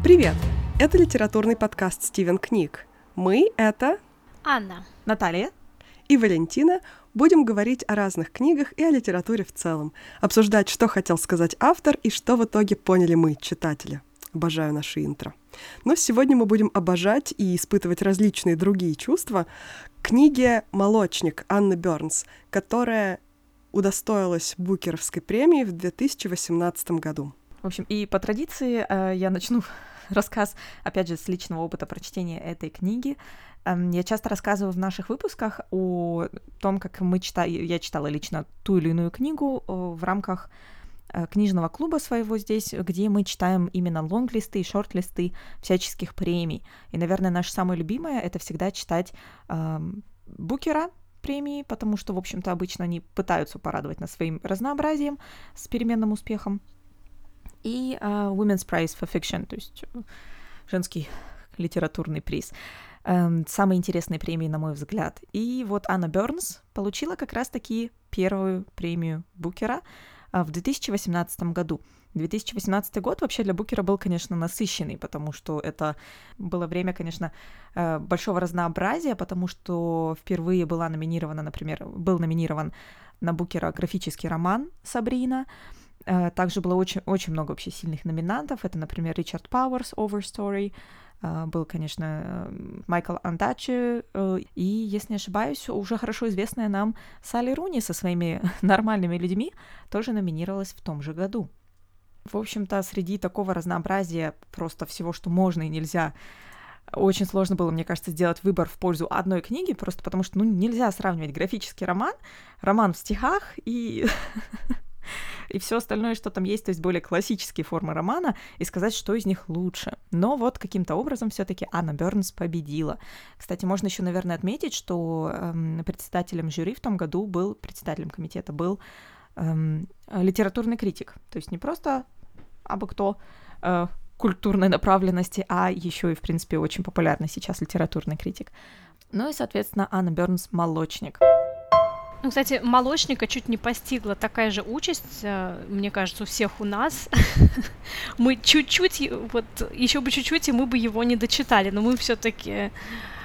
Привет! Это литературный подкаст «Стивен книг». Мы — это Анна, Наталья и Валентина. Будем говорить о разных книгах и о литературе в целом, обсуждать, что хотел сказать автор и что в итоге поняли мы, читатели. Обожаю наши интро. Но сегодня мы будем обожать и испытывать различные другие чувства книге «Молочник» Анны Бернс, которая удостоилась Букеровской премии в 2018 году. Общем, и по традиции э, я начну рассказ, опять же, с личного опыта прочтения этой книги. Эм, я часто рассказываю в наших выпусках о том, как мы читали, я читала лично ту или иную книгу в рамках э, книжного клуба своего здесь, где мы читаем именно лонглисты и шортлисты всяческих премий. И, наверное, наше самое любимое — это всегда читать э, Букера, премии, потому что, в общем-то, обычно они пытаются порадовать нас своим разнообразием с переменным успехом и uh, Women's Prize for Fiction, то есть э, женский литературный приз. Um, самые интересные премии, на мой взгляд. И вот Анна Бернс получила как раз-таки первую премию Букера uh, в 2018 году. 2018 год вообще для Букера был, конечно, насыщенный, потому что это было время, конечно, э, большого разнообразия, потому что впервые была номинирована, например, был номинирован на Букера графический роман «Сабрина», также было очень, очень много вообще сильных номинантов. Это, например, Ричард Пауэрс, Overstory, э, был, конечно, Майкл Андачи, э, и, если не ошибаюсь, уже хорошо известная нам Салли Руни со своими нормальными людьми тоже номинировалась в том же году. В общем-то, среди такого разнообразия просто всего, что можно и нельзя, очень сложно было, мне кажется, сделать выбор в пользу одной книги, просто потому что, ну, нельзя сравнивать графический роман, роман в стихах и и все остальное, что там есть, то есть более классические формы романа, и сказать, что из них лучше. Но вот каким-то образом все-таки Анна Бернс победила. Кстати, можно еще, наверное, отметить, что эм, председателем жюри в том году был, председателем комитета был эм, литературный критик. То есть не просто абы кто э, культурной направленности, а еще и, в принципе, очень популярный сейчас литературный критик. Ну и, соответственно, Анна Бернс молочник. Ну, кстати, молочника чуть не постигла такая же участь, э, мне кажется, у всех у нас. мы чуть-чуть, вот еще бы чуть-чуть, и мы бы его не дочитали, но мы все-таки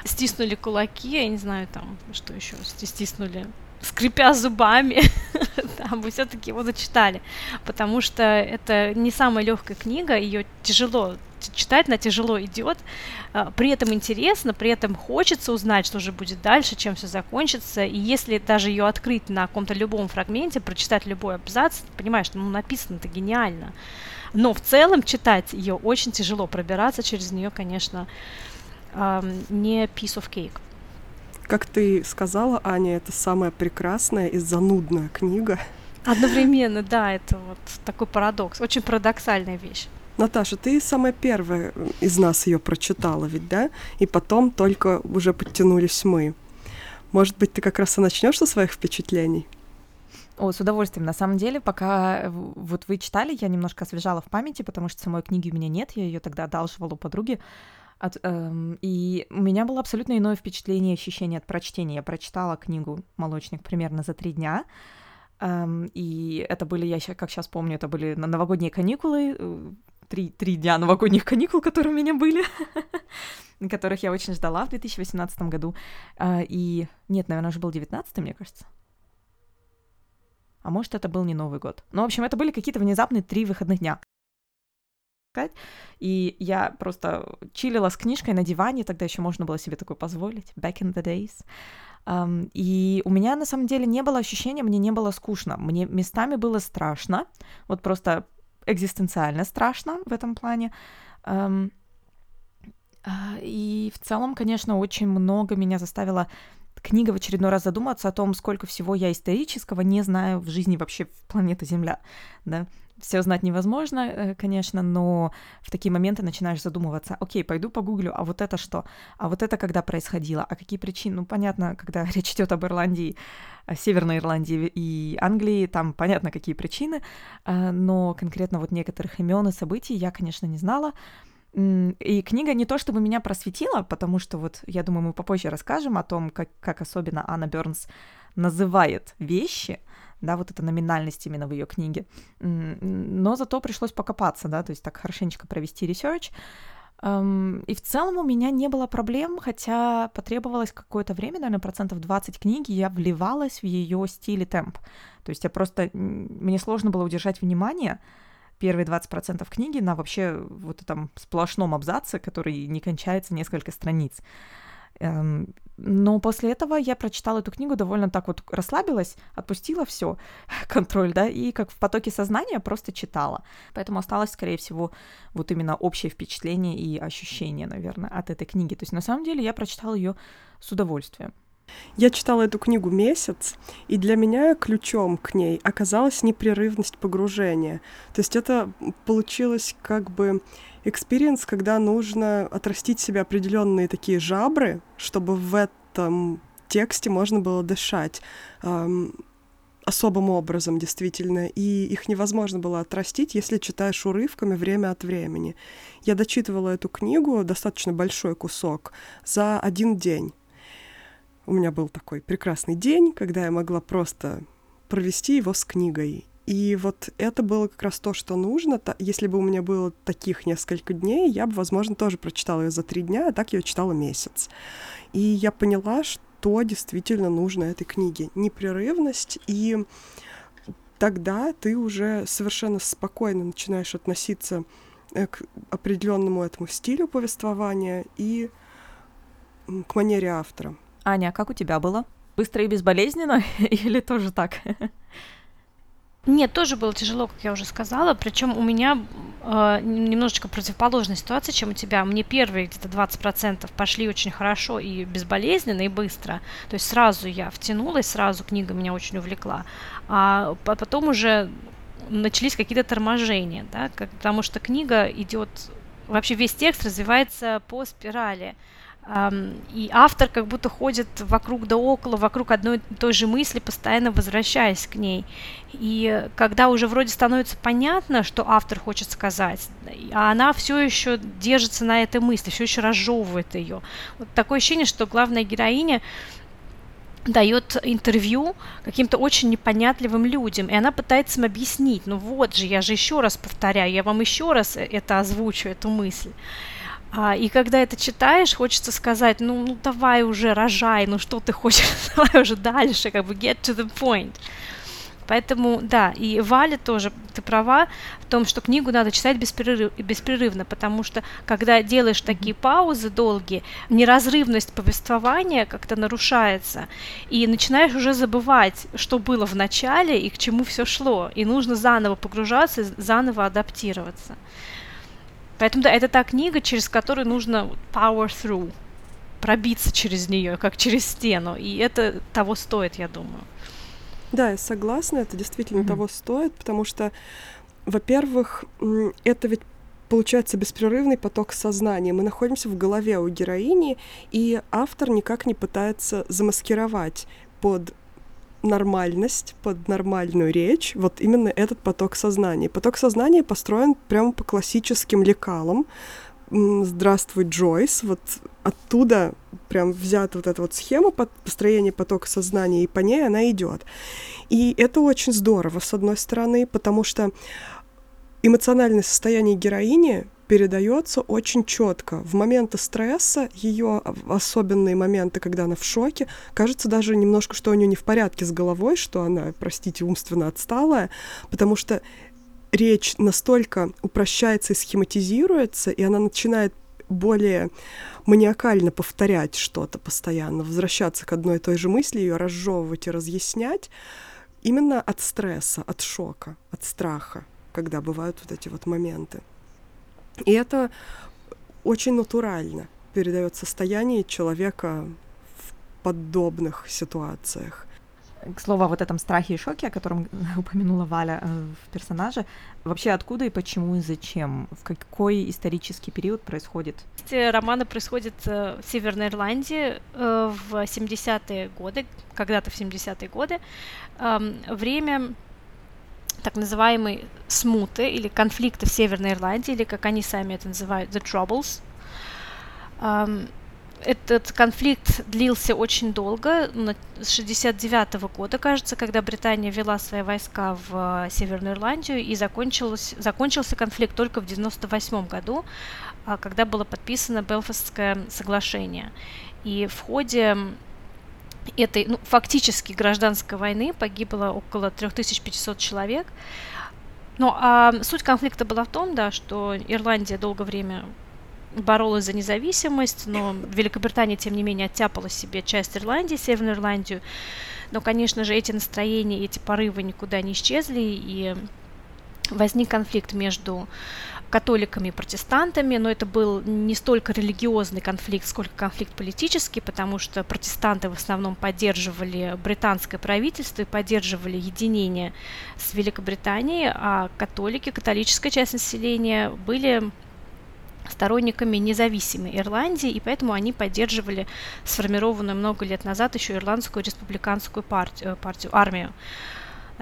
стиснули кулаки, я не знаю там, что еще стиснули, скрипя зубами, да, мы все-таки его дочитали, потому что это не самая легкая книга, ее тяжело читать, она тяжело идет, а, при этом интересно, при этом хочется узнать, что же будет дальше, чем все закончится, и если даже ее открыть на каком-то любом фрагменте, прочитать любой абзац, понимаешь, ну, написано это гениально. Но в целом читать ее очень тяжело, пробираться через нее, конечно, не piece of cake. Как ты сказала, Аня, это самая прекрасная и занудная книга. Одновременно, да, это вот такой парадокс, очень парадоксальная вещь. Наташа, ты самая первая из нас ее прочитала, ведь, да? И потом только уже подтянулись мы. Может быть, ты как раз и начнешь со своих впечатлений? О, с удовольствием. На самом деле, пока вот вы читали, я немножко освежала в памяти, потому что самой книги у меня нет, я ее тогда одалживала у подруги. От, эм, и у меня было абсолютно иное впечатление, ощущение от прочтения. Я прочитала книгу «Молочник» примерно за три дня. Эм, и это были, я как сейчас помню, это были новогодние каникулы, э, три, три дня новогодних каникул, которые у меня были, которых я очень ждала в 2018 году. А, и нет, наверное, уже был 19 мне кажется. А может, это был не Новый год. Ну, в общем, это были какие-то внезапные три выходных дня. И я просто чилила с книжкой на диване, тогда еще можно было себе такое позволить, back in the days. Um, и у меня на самом деле не было ощущения, мне не было скучно. Мне местами было страшно. Вот просто экзистенциально страшно в этом плане. Эм, а, и в целом, конечно, очень много меня заставило книга в очередной раз задуматься о том, сколько всего я исторического не знаю в жизни вообще планеты Земля. Да? Все знать невозможно, э, конечно, но в такие моменты начинаешь задумываться, окей, пойду погуглю, а вот это что? А вот это когда происходило? А какие причины? Ну, понятно, когда речь идет об Ирландии, Северной Ирландии и Англии, там понятно, какие причины, э, но конкретно вот некоторых имен и событий я, конечно, не знала. И книга не то чтобы меня просветила, потому что вот, я думаю, мы попозже расскажем о том, как, как особенно Анна Бернс называет вещи, да, вот эта номинальность именно в ее книге. Но зато пришлось покопаться, да, то есть так хорошенечко провести research. И в целом у меня не было проблем, хотя потребовалось какое-то время, наверное, процентов 20 книги, я вливалась в ее стиль и темп. То есть я просто... Мне сложно было удержать внимание, первые 20% книги на вообще вот этом сплошном абзаце, который не кончается несколько страниц. Эм, но после этого я прочитала эту книгу, довольно так вот расслабилась, отпустила все, контроль, да, и как в потоке сознания просто читала. Поэтому осталось, скорее всего, вот именно общее впечатление и ощущение, наверное, от этой книги. То есть на самом деле я прочитала ее с удовольствием. Я читала эту книгу месяц, и для меня ключом к ней оказалась непрерывность погружения. То есть это получилось как бы experience, когда нужно отрастить себе определенные такие жабры, чтобы в этом тексте можно было дышать эм, особым образом, действительно, и их невозможно было отрастить, если читаешь урывками время от времени. Я дочитывала эту книгу, достаточно большой кусок, за один день у меня был такой прекрасный день, когда я могла просто провести его с книгой. И вот это было как раз то, что нужно. Если бы у меня было таких несколько дней, я бы, возможно, тоже прочитала ее за три дня, а так я ее читала месяц. И я поняла, что действительно нужно этой книге. Непрерывность, и тогда ты уже совершенно спокойно начинаешь относиться э, к определенному этому стилю повествования и к манере автора. Аня, как у тебя было? Быстро и безболезненно или тоже так? Нет, тоже было тяжело, как я уже сказала. Причем у меня э, немножечко противоположная ситуация, чем у тебя. Мне первые где-то 20% пошли очень хорошо и безболезненно, и быстро. То есть сразу я втянулась, сразу книга меня очень увлекла. А потом уже начались какие-то торможения, да, потому что книга идет, вообще весь текст развивается по спирали и автор как будто ходит вокруг да около, вокруг одной и той же мысли, постоянно возвращаясь к ней. И когда уже вроде становится понятно, что автор хочет сказать, а она все еще держится на этой мысли, все еще разжевывает ее. Вот такое ощущение, что главная героиня дает интервью каким-то очень непонятливым людям, и она пытается им объяснить, ну вот же, я же еще раз повторяю, я вам еще раз это озвучу, эту мысль. А, и когда это читаешь, хочется сказать, ну, ну давай уже рожай, ну что ты хочешь, давай уже дальше, как бы get to the point. Поэтому, да, и Валя тоже, ты права в том, что книгу надо читать беспрерыв, беспрерывно, потому что, когда делаешь такие паузы долгие, неразрывность повествования как-то нарушается, и начинаешь уже забывать, что было в начале и к чему все шло, и нужно заново погружаться, заново адаптироваться. Поэтому да, это та книга, через которую нужно power through, пробиться через нее, как через стену. И это того стоит, я думаю. Да, я согласна, это действительно mm-hmm. того стоит, потому что, во-первых, это ведь получается беспрерывный поток сознания. Мы находимся в голове у героини, и автор никак не пытается замаскировать под нормальность, под нормальную речь, вот именно этот поток сознания. Поток сознания построен прямо по классическим лекалам. Здравствуй, Джойс. Вот оттуда прям взята вот эта вот схема построения потока сознания, и по ней она идет. И это очень здорово, с одной стороны, потому что эмоциональное состояние героини передается очень четко. В моменты стресса, ее особенные моменты, когда она в шоке, кажется даже немножко, что у нее не в порядке с головой, что она, простите, умственно отсталая, потому что речь настолько упрощается и схематизируется, и она начинает более маниакально повторять что-то постоянно, возвращаться к одной и той же мысли, ее разжевывать и разъяснять, именно от стресса, от шока, от страха, когда бывают вот эти вот моменты. И это очень натурально передает состояние человека в подобных ситуациях. К слову, о вот этом страхе и шоке, о котором упомянула Валя э, в персонаже, вообще откуда и почему и зачем? В какой исторический период происходит? Романы происходят э, в Северной Ирландии э, в 70-е годы, когда-то в 70-е годы. Эм, время так называемой смуты или конфликты в Северной Ирландии, или как они сами это называют, the troubles. Этот конфликт длился очень долго, с 69 года, кажется, когда Британия ввела свои войска в Северную Ирландию, и закончился закончился конфликт только в 98 году, а, когда было подписано Белфастское соглашение. И в ходе этой ну, фактически гражданской войны погибло около 3500 человек. Ну, а суть конфликта была в том, да, что Ирландия долгое время боролась за независимость, но Великобритания, тем не менее, оттяпала себе часть Ирландии, Северную Ирландию. Но, конечно же, эти настроения, эти порывы никуда не исчезли, и возник конфликт между католиками и протестантами, но это был не столько религиозный конфликт, сколько конфликт политический, потому что протестанты в основном поддерживали британское правительство и поддерживали единение с Великобританией, а католики, католическая часть населения были сторонниками независимой Ирландии, и поэтому они поддерживали сформированную много лет назад еще Ирландскую республиканскую партию, партию армию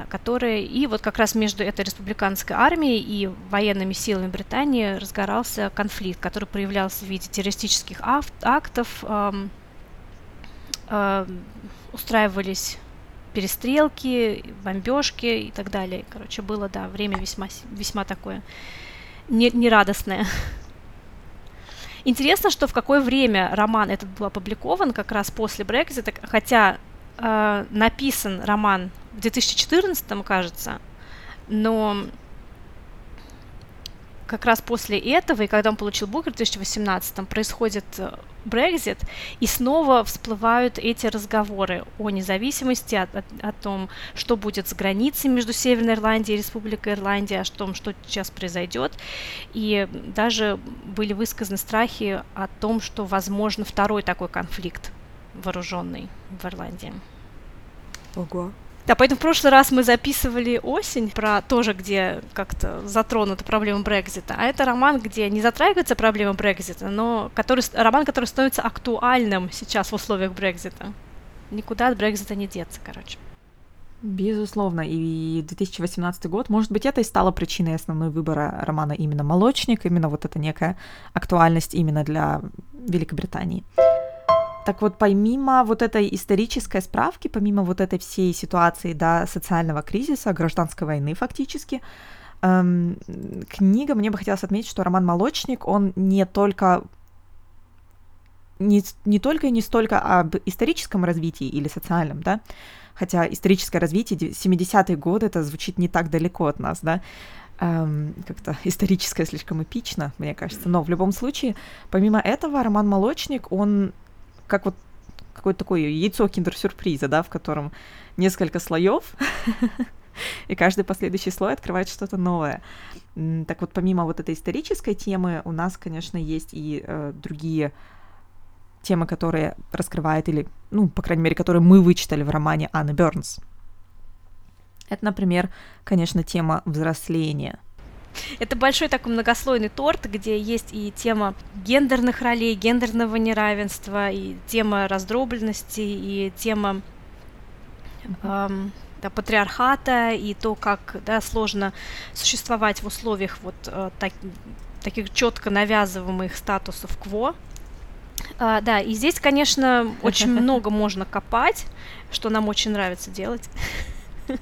которые и вот как раз между этой республиканской армией и военными силами Британии разгорался конфликт, который проявлялся в виде террористических актов, э, э, устраивались перестрелки, бомбежки и так далее. Короче, было, да, время весьма, весьма такое нерадостное. Интересно, что в какое время роман этот был опубликован, как раз после Брекзита, хотя э, написан роман в 2014, кажется, но как раз после этого, и когда он получил Букер в 2018, происходит Брекзит, и снова всплывают эти разговоры о независимости, о, о, о том, что будет с границей между Северной Ирландией и Республикой Ирландия, о том, что сейчас произойдет. И даже были высказаны страхи о том, что возможно второй такой конфликт вооруженный в Ирландии. Ого. Да, поэтому в прошлый раз мы записывали осень, про тоже, где как-то затронута проблема Брекзита. А это роман, где не затрагивается проблема Брекзита, но который, роман, который становится актуальным сейчас в условиях Брекзита. Никуда от Брекзита не деться, короче. Безусловно, и 2018 год, может быть, это и стало причиной основной выбора романа именно «Молочник», именно вот эта некая актуальность именно для Великобритании. Так вот, помимо вот этой исторической справки, помимо вот этой всей ситуации, да, социального кризиса, гражданской войны фактически, эм, книга, мне бы хотелось отметить, что роман «Молочник», он не только не, не только и не столько об историческом развитии или социальном, да, хотя историческое развитие 70-е годы, это звучит не так далеко от нас, да, эм, как-то историческое слишком эпично, мне кажется, но в любом случае, помимо этого, роман «Молочник», он как вот какое-то такое яйцо киндер-сюрприза, да, в котором несколько слоев, и каждый последующий слой открывает что-то новое. Так вот, помимо вот этой исторической темы, у нас, конечно, есть и э, другие темы, которые раскрывает или, ну, по крайней мере, которые мы вычитали в романе Анны Бернс. Это, например, конечно, тема взросления — это большой такой многослойный торт, где есть и тема гендерных ролей, гендерного неравенства, и тема раздробленности, и тема эм, да, патриархата, и то, как да, сложно существовать в условиях вот э, так, таких четко навязываемых статусов кво. А, да, и здесь, конечно, очень много можно копать, что нам очень нравится делать.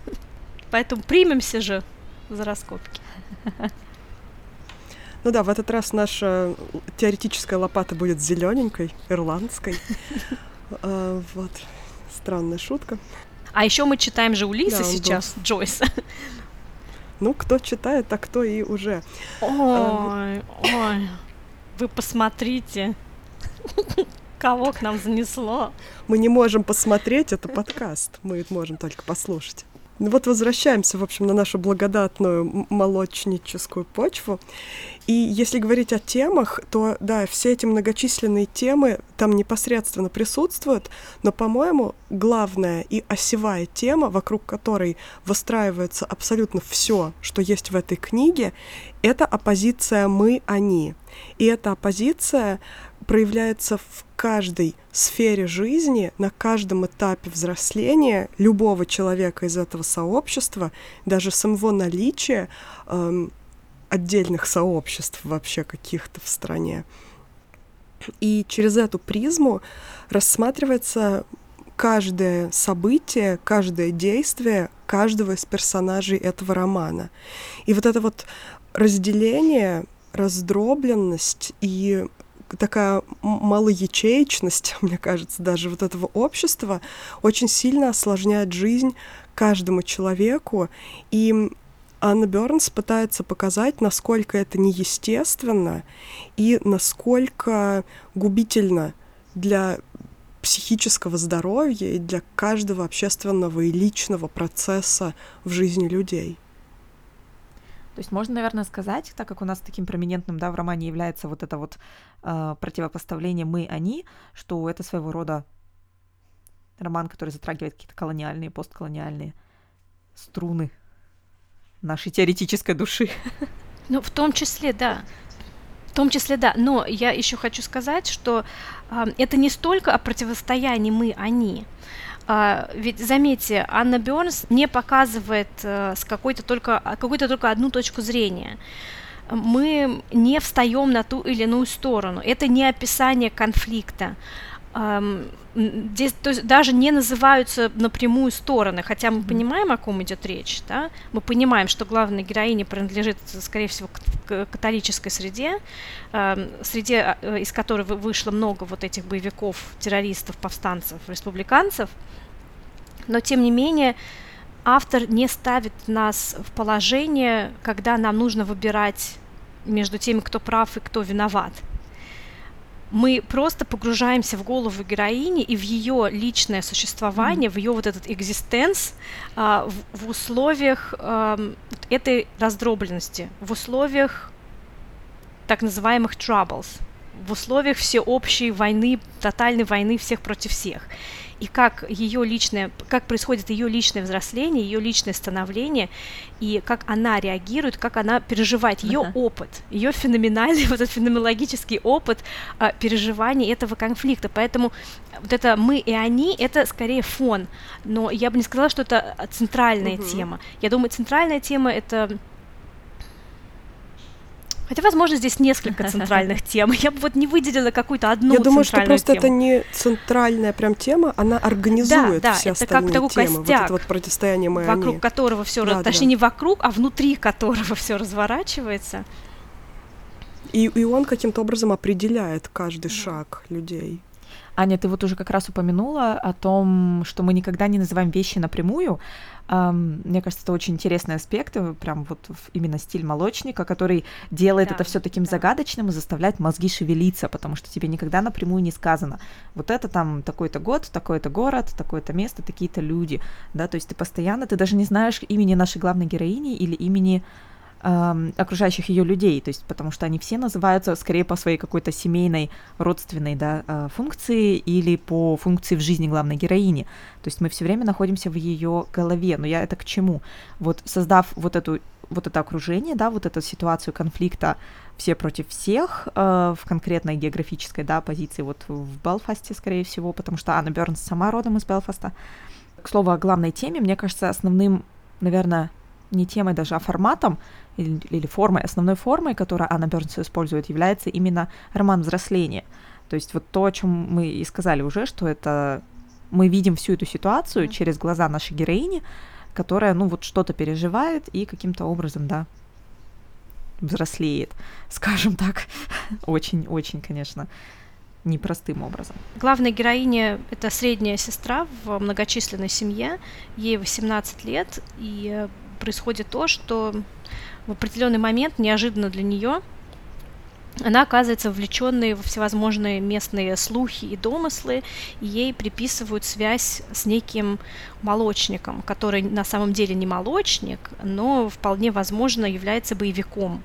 Поэтому примемся же за раскопки. Ну да, в этот раз наша теоретическая лопата будет зелененькой, ирландской. А, вот. Странная шутка. А еще мы читаем же Улиса сейчас, Джойса. Ну, кто читает, а кто и уже. Ой, ой. Вы посмотрите, кого к нам занесло. Мы не можем посмотреть, это подкаст. Мы можем только послушать. Ну вот возвращаемся, в общем, на нашу благодатную молочническую почву. И если говорить о темах, то да, все эти многочисленные темы там непосредственно присутствуют, но, по-моему, главная и осевая тема, вокруг которой выстраивается абсолютно все, что есть в этой книге, это оппозиция мы-они. И эта оппозиция проявляется в каждой сфере жизни, на каждом этапе взросления любого человека из этого сообщества, даже самого наличия эм, отдельных сообществ вообще каких-то в стране. И через эту призму рассматривается каждое событие, каждое действие каждого из персонажей этого романа. И вот это вот разделение, раздробленность и такая малоячеечность, мне кажется, даже вот этого общества очень сильно осложняет жизнь каждому человеку. И Анна Бернс пытается показать, насколько это неестественно и насколько губительно для психического здоровья и для каждого общественного и личного процесса в жизни людей. То есть можно, наверное, сказать, так как у нас таким проминентным да, в романе является вот это вот э, противопоставление мы-они, что это своего рода роман, который затрагивает какие-то колониальные, постколониальные струны нашей теоретической души. Ну, в том числе, да. В том числе, да. Но я еще хочу сказать, что э, это не столько о противостоянии мы-они. А, ведь заметьте, Анна Бернс не показывает э, с какой-то только, какую-то только одну точку зрения. Мы не встаем на ту или иную сторону. Это не описание конфликта. Здесь то есть, даже не называются напрямую стороны, хотя мы понимаем, о ком идет речь, да? мы понимаем, что главная героиня принадлежит, скорее всего, к католической среде, среде, э, из которой вышло много вот этих боевиков, террористов, повстанцев, республиканцев, но тем не менее автор не ставит нас в положение, когда нам нужно выбирать между теми, кто прав и кто виноват. Мы просто погружаемся в голову героини и в ее личное существование, mm-hmm. в ее вот этот экзистенс а, в, в условиях а, этой раздробленности, в условиях так называемых troubles, в условиях всеобщей войны, тотальной войны всех против всех и как ее личное, как происходит ее личное взросление, ее личное становление, и как она реагирует, как она переживает, ее uh-huh. опыт, ее феноменальный, вот этот феноменологический опыт а, переживания этого конфликта. Поэтому вот это мы и они, это скорее фон, но я бы не сказала, что это центральная uh-huh. тема. Я думаю, центральная тема это Хотя, возможно, здесь несколько центральных тем. Я бы вот не выделила какую-то одну Я думаю, что просто тему. это не центральная прям тема, она организует да, да, все это остальные как темы. Костяк, вот это вот противостояние мы Вокруг они. которого все, да, точнее, да. не вокруг, а внутри которого все разворачивается. И, и он каким-то образом определяет каждый да. шаг людей. Аня, ты вот уже как раз упомянула о том, что мы никогда не называем вещи напрямую. Мне кажется, это очень интересный аспект, э, прям вот именно стиль молочника, который делает да, это все таким да. загадочным и заставляет мозги шевелиться, потому что тебе никогда напрямую не сказано. Вот это там такой-то год, такой-то город, такое-то место, такие-то люди, да, то есть ты постоянно, ты даже не знаешь имени нашей главной героини или имени окружающих ее людей, то есть потому что они все называются скорее по своей какой-то семейной родственной да, э, функции или по функции в жизни главной героини. То есть мы все время находимся в ее голове. Но я это к чему? Вот создав вот эту вот это окружение, да, вот эту ситуацию конфликта все против всех э, в конкретной географической, да, позиции вот в Белфасте, скорее всего, потому что Анна Бернс сама родом из Белфаста. К слову о главной теме, мне кажется, основным, наверное, не темой даже, а форматом или, или формой, основной формой, которую Анна Бернс использует, является именно роман взросления. То есть вот то, о чем мы и сказали уже, что это мы видим всю эту ситуацию mm-hmm. через глаза нашей героини, которая, ну, вот что-то переживает и каким-то образом, да, взрослеет, скажем так, очень-очень, конечно, непростым образом. Главная героиня — это средняя сестра в многочисленной семье, ей 18 лет, и происходит то, что в определенный момент неожиданно для нее она оказывается вовлеченной во всевозможные местные слухи и домыслы, и ей приписывают связь с неким молочником, который на самом деле не молочник, но вполне возможно является боевиком,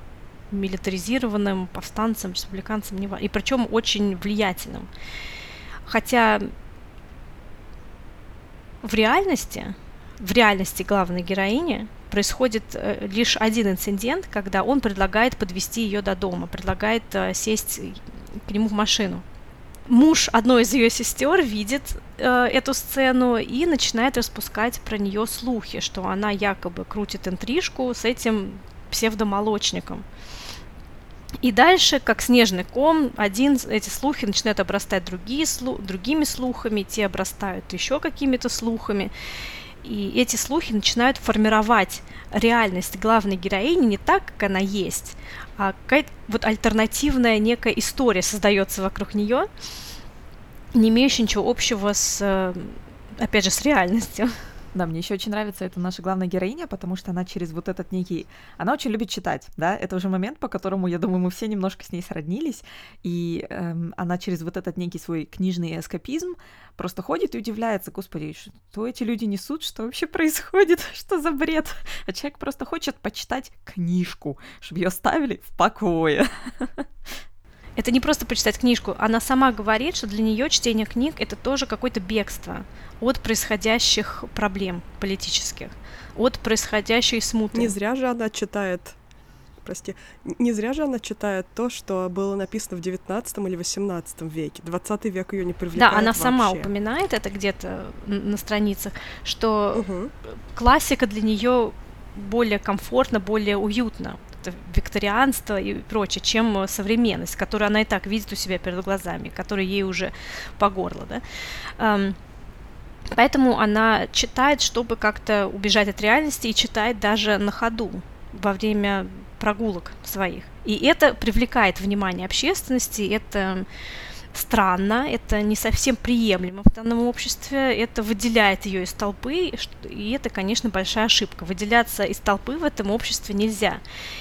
милитаризированным повстанцем, республиканцем, и причем очень влиятельным. Хотя в реальности, в реальности главной героини происходит э, лишь один инцидент, когда он предлагает подвести ее до дома, предлагает э, сесть к нему в машину. Муж одной из ее сестер видит э, эту сцену и начинает распускать про нее слухи, что она якобы крутит интрижку с этим псевдомолочником. И дальше, как снежный ком, один эти слухи начинают обрастать другие слу, другими слухами, те обрастают еще какими-то слухами. И эти слухи начинают формировать реальность главной героини не так, как она есть, а какая-то вот альтернативная некая история создается вокруг нее, не имеющая ничего общего с, э, опять же, с реальностью. Да, мне еще очень нравится эта наша главная героиня, потому что она через вот этот некий... Она очень любит читать, да, это уже момент, по которому, я думаю, мы все немножко с ней сроднились, и эм, она через вот этот некий свой книжный эскапизм просто ходит и удивляется, господи, что эти люди несут, что вообще происходит, что за бред? А человек просто хочет почитать книжку, чтобы ее ставили в покое. Это не просто почитать книжку, она сама говорит, что для нее чтение книг это тоже какое-то бегство от происходящих проблем политических, от происходящей смуты. Не зря же она читает прости, не зря же она читает то, что было написано в 19 или 18 веке. 20 век ее не привлекает Да, она вообще. сама упоминает это где-то на страницах, что угу. классика для нее более комфортно, более уютно викторианство и прочее, чем современность, которую она и так видит у себя перед глазами, которая ей уже по горло, да. Поэтому она читает, чтобы как-то убежать от реальности, и читает даже на ходу во время прогулок своих. И это привлекает внимание общественности, это странно, это не совсем приемлемо в данном обществе, это выделяет ее из толпы, и это, конечно, большая ошибка. Выделяться из толпы в этом обществе нельзя.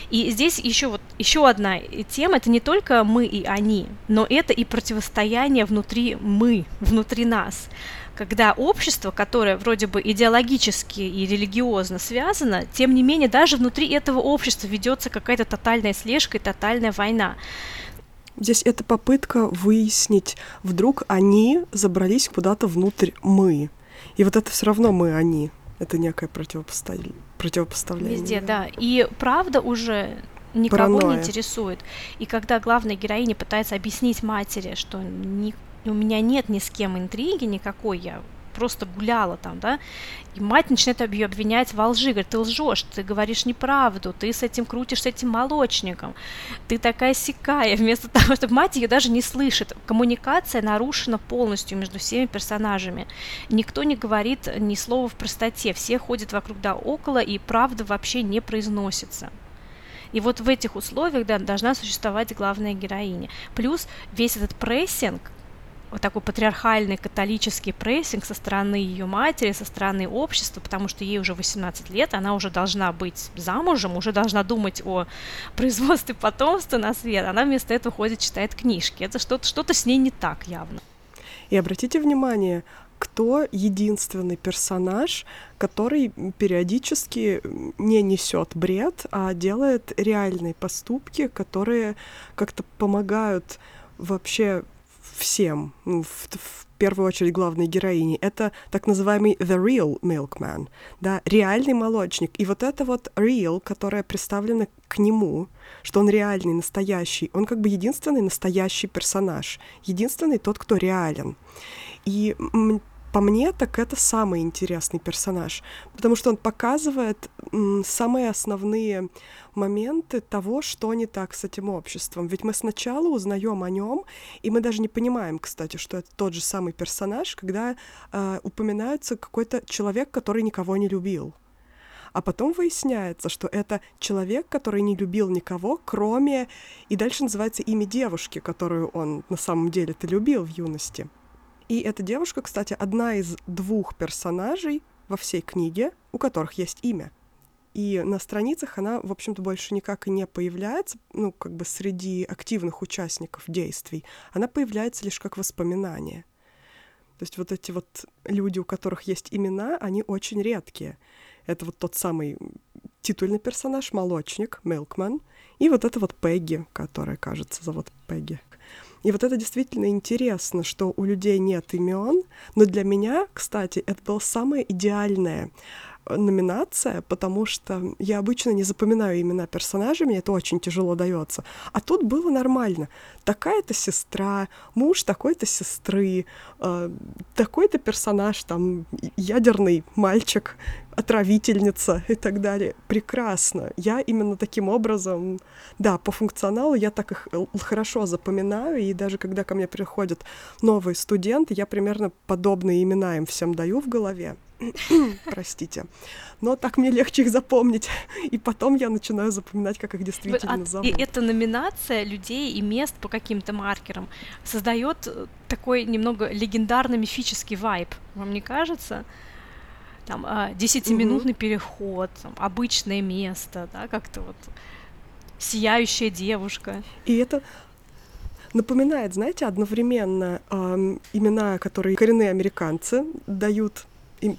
И здесь еще вот еще одна тема, это не только мы и они, но это и противостояние внутри мы, внутри нас когда общество, которое вроде бы идеологически и религиозно связано, тем не менее даже внутри этого общества ведется какая-то тотальная слежка и тотальная война. Здесь это попытка выяснить, вдруг они забрались куда-то внутрь мы. И вот это все равно мы они. Это некое противопостав... противопоставление. Везде, да. И правда уже никого Паранойя. не интересует. И когда главная героиня пытается объяснить матери, что ни, у меня нет ни с кем интриги никакой, я просто гуляла там, да, и мать начинает ее обвинять во лжи, говорит, ты лжешь, ты говоришь неправду, ты с этим крутишь, с этим молочником, ты такая сикая, вместо того, чтобы мать ее даже не слышит. Коммуникация нарушена полностью между всеми персонажами. Никто не говорит ни слова в простоте, все ходят вокруг да около, и правда вообще не произносится. И вот в этих условиях да, должна существовать главная героиня. Плюс весь этот прессинг, вот такой патриархальный католический прессинг со стороны ее матери, со стороны общества, потому что ей уже 18 лет, она уже должна быть замужем, уже должна думать о производстве потомства на свет. Она вместо этого ходит, читает книжки. Это что-то что с ней не так явно. И обратите внимание, кто единственный персонаж, который периодически не несет бред, а делает реальные поступки, которые как-то помогают вообще всем, в, в первую очередь главной героине, это так называемый the real milkman, да, реальный молочник. И вот это вот real, которое представлено к нему, что он реальный, настоящий, он как бы единственный настоящий персонаж, единственный тот, кто реален. И по мне, так это самый интересный персонаж, потому что он показывает самые основные моменты того, что не так с этим обществом. Ведь мы сначала узнаем о нем, и мы даже не понимаем, кстати, что это тот же самый персонаж, когда э, упоминается какой-то человек, который никого не любил. А потом выясняется, что это человек, который не любил никого, кроме... И дальше называется имя девушки, которую он на самом деле-то любил в юности. И эта девушка, кстати, одна из двух персонажей во всей книге, у которых есть имя. И на страницах она, в общем-то, больше никак и не появляется, ну, как бы среди активных участников действий. Она появляется лишь как воспоминание. То есть вот эти вот люди, у которых есть имена, они очень редкие. Это вот тот самый титульный персонаж, молочник, Милкман, и вот это вот Пегги, которая, кажется, зовут Пегги. И вот это действительно интересно, что у людей нет имен, но для меня, кстати, это было самое идеальное номинация, потому что я обычно не запоминаю имена персонажей, мне это очень тяжело дается. А тут было нормально. Такая-то сестра, муж такой-то сестры, э, такой-то персонаж, там, ядерный мальчик, отравительница и так далее. Прекрасно. Я именно таким образом, да, по функционалу я так их хорошо запоминаю, и даже когда ко мне приходят новые студенты, я примерно подобные имена им всем даю в голове. Простите. Но так мне легче их запомнить. И потом я начинаю запоминать, как их действительно вот, зовут. И эта номинация людей и мест по каким-то маркерам создает э, такой немного легендарно-мифический вайб. Вам не кажется? Там а, десятиминутный угу. переход, там, обычное место, да, как-то вот сияющая девушка. И это напоминает, знаете, одновременно э, имена, которые коренные американцы дают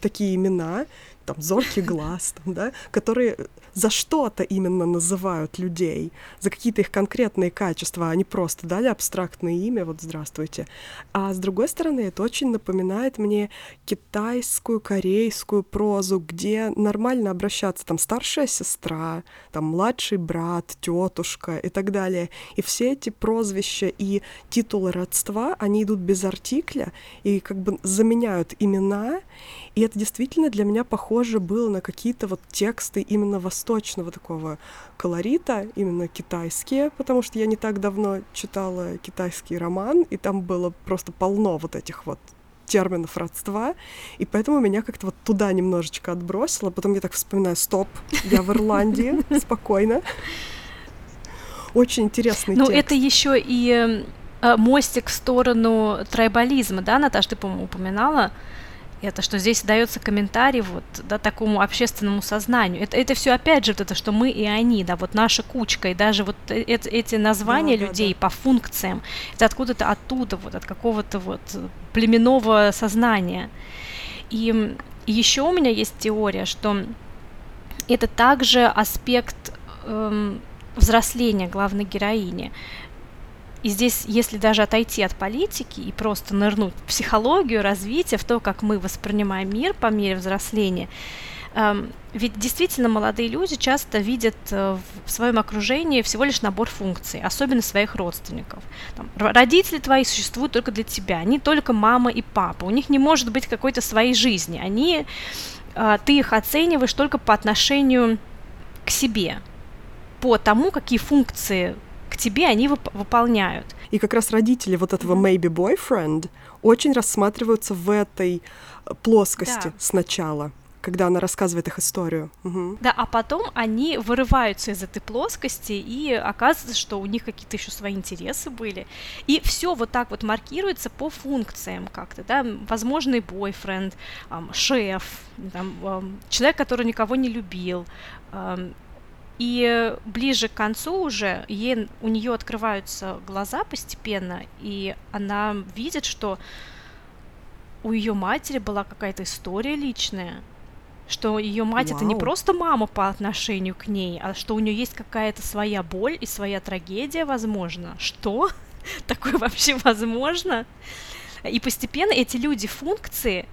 такие имена, там, зоркий глаз, там, да, которые за что-то именно называют людей, за какие-то их конкретные качества, а не просто дали абстрактное имя, вот здравствуйте. А с другой стороны, это очень напоминает мне китайскую, корейскую прозу, где нормально обращаться, там, старшая сестра, там, младший брат, тетушка и так далее. И все эти прозвища и титулы родства, они идут без артикля и как бы заменяют имена, и это действительно для меня похоже было на какие-то вот тексты именно восточного такого колорита, именно китайские, потому что я не так давно читала китайский роман, и там было просто полно вот этих вот терминов родства, и поэтому меня как-то вот туда немножечко отбросило. Потом я так вспоминаю, стоп, я в Ирландии, спокойно. Очень интересный Ну, это еще и э, мостик в сторону трайбализма, да, Наташа, ты, по-моему, упоминала? Это что здесь дается комментарий вот, да, такому общественному сознанию. Это, это все опять же вот это, что мы и они, да, вот наша кучка, и даже вот э, эти, эти названия да, людей да. по функциям, это откуда-то оттуда, вот от какого-то вот племенного сознания. И еще у меня есть теория, что это также аспект эм, взросления главной героини. И здесь, если даже отойти от политики и просто нырнуть в психологию, развитие, в то, как мы воспринимаем мир по мере взросления, эм, ведь действительно молодые люди часто видят э, в своем окружении всего лишь набор функций, особенно своих родственников. Там, родители твои существуют только для тебя, они только мама и папа. У них не может быть какой-то своей жизни. Они, э, ты их оцениваешь только по отношению к себе, по тому, какие функции к тебе они вып- выполняют. И как раз родители вот этого maybe boyfriend очень рассматриваются в этой э, плоскости да. сначала когда она рассказывает их историю. Угу. Да, а потом они вырываются из этой плоскости, и оказывается, что у них какие-то еще свои интересы были. И все вот так вот маркируется по функциям как-то, да, возможный бойфренд, шеф, там, человек, который никого не любил, и ближе к концу уже ей, у нее открываются глаза постепенно, и она видит, что у ее матери была какая-то история личная, что ее мать Вау. это не просто мама по отношению к ней, а что у нее есть какая-то своя боль и своя трагедия, возможно. Что? Такое вообще возможно? И постепенно эти люди функции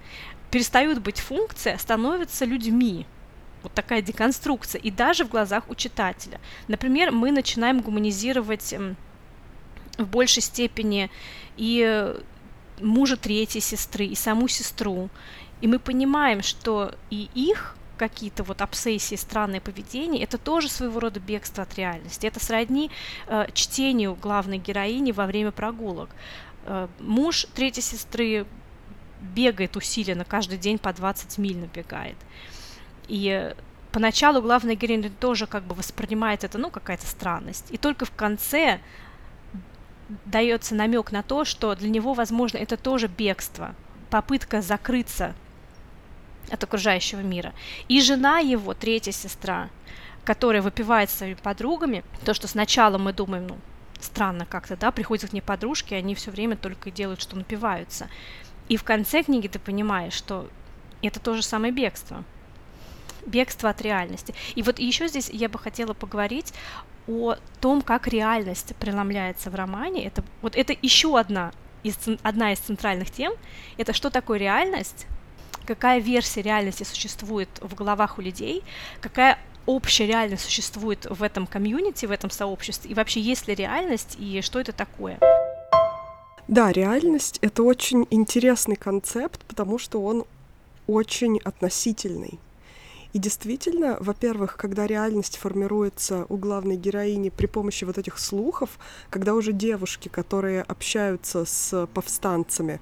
перестают быть функцией, а становятся людьми. Вот такая деконструкция. И даже в глазах у читателя. Например, мы начинаем гуманизировать эм, в большей степени и мужа третьей сестры, и саму сестру. И мы понимаем, что и их какие-то вот обсессии, странное поведение, это тоже своего рода бегство от реальности. Это сродни э, чтению главной героини во время прогулок. Э, муж третьей сестры бегает усиленно, каждый день по 20 миль набегает. И поначалу главная героиня тоже как бы воспринимает это, ну, какая-то странность. И только в конце дается намек на то, что для него, возможно, это тоже бегство, попытка закрыться от окружающего мира. И жена его, третья сестра, которая выпивает с своими подругами, то, что сначала мы думаем, ну, странно как-то, да, приходят к ней подружки, они все время только делают, что напиваются. И в конце книги ты понимаешь, что это то же самое бегство бегство от реальности. И вот еще здесь я бы хотела поговорить о том, как реальность преломляется в романе. Это вот это еще одна из, одна из центральных тем. Это что такое реальность, какая версия реальности существует в головах у людей, какая общая реальность существует в этом комьюнити, в этом сообществе, и вообще есть ли реальность, и что это такое. Да, реальность — это очень интересный концепт, потому что он очень относительный. И действительно, во-первых, когда реальность формируется у главной героини при помощи вот этих слухов, когда уже девушки, которые общаются с повстанцами,